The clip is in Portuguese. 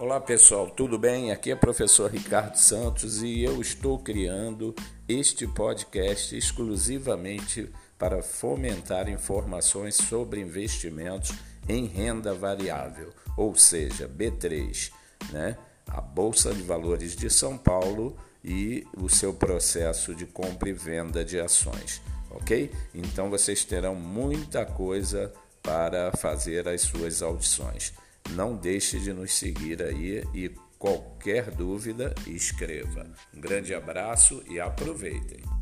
Olá pessoal, tudo bem? Aqui é o professor Ricardo Santos e eu estou criando este podcast exclusivamente para fomentar informações sobre investimentos em renda variável, ou seja, B3, né? A Bolsa de Valores de São Paulo e o seu processo de compra e venda de ações, ok? Então vocês terão muita coisa para fazer as suas audições. Não deixe de nos seguir aí e qualquer dúvida, escreva. Um grande abraço e aproveitem.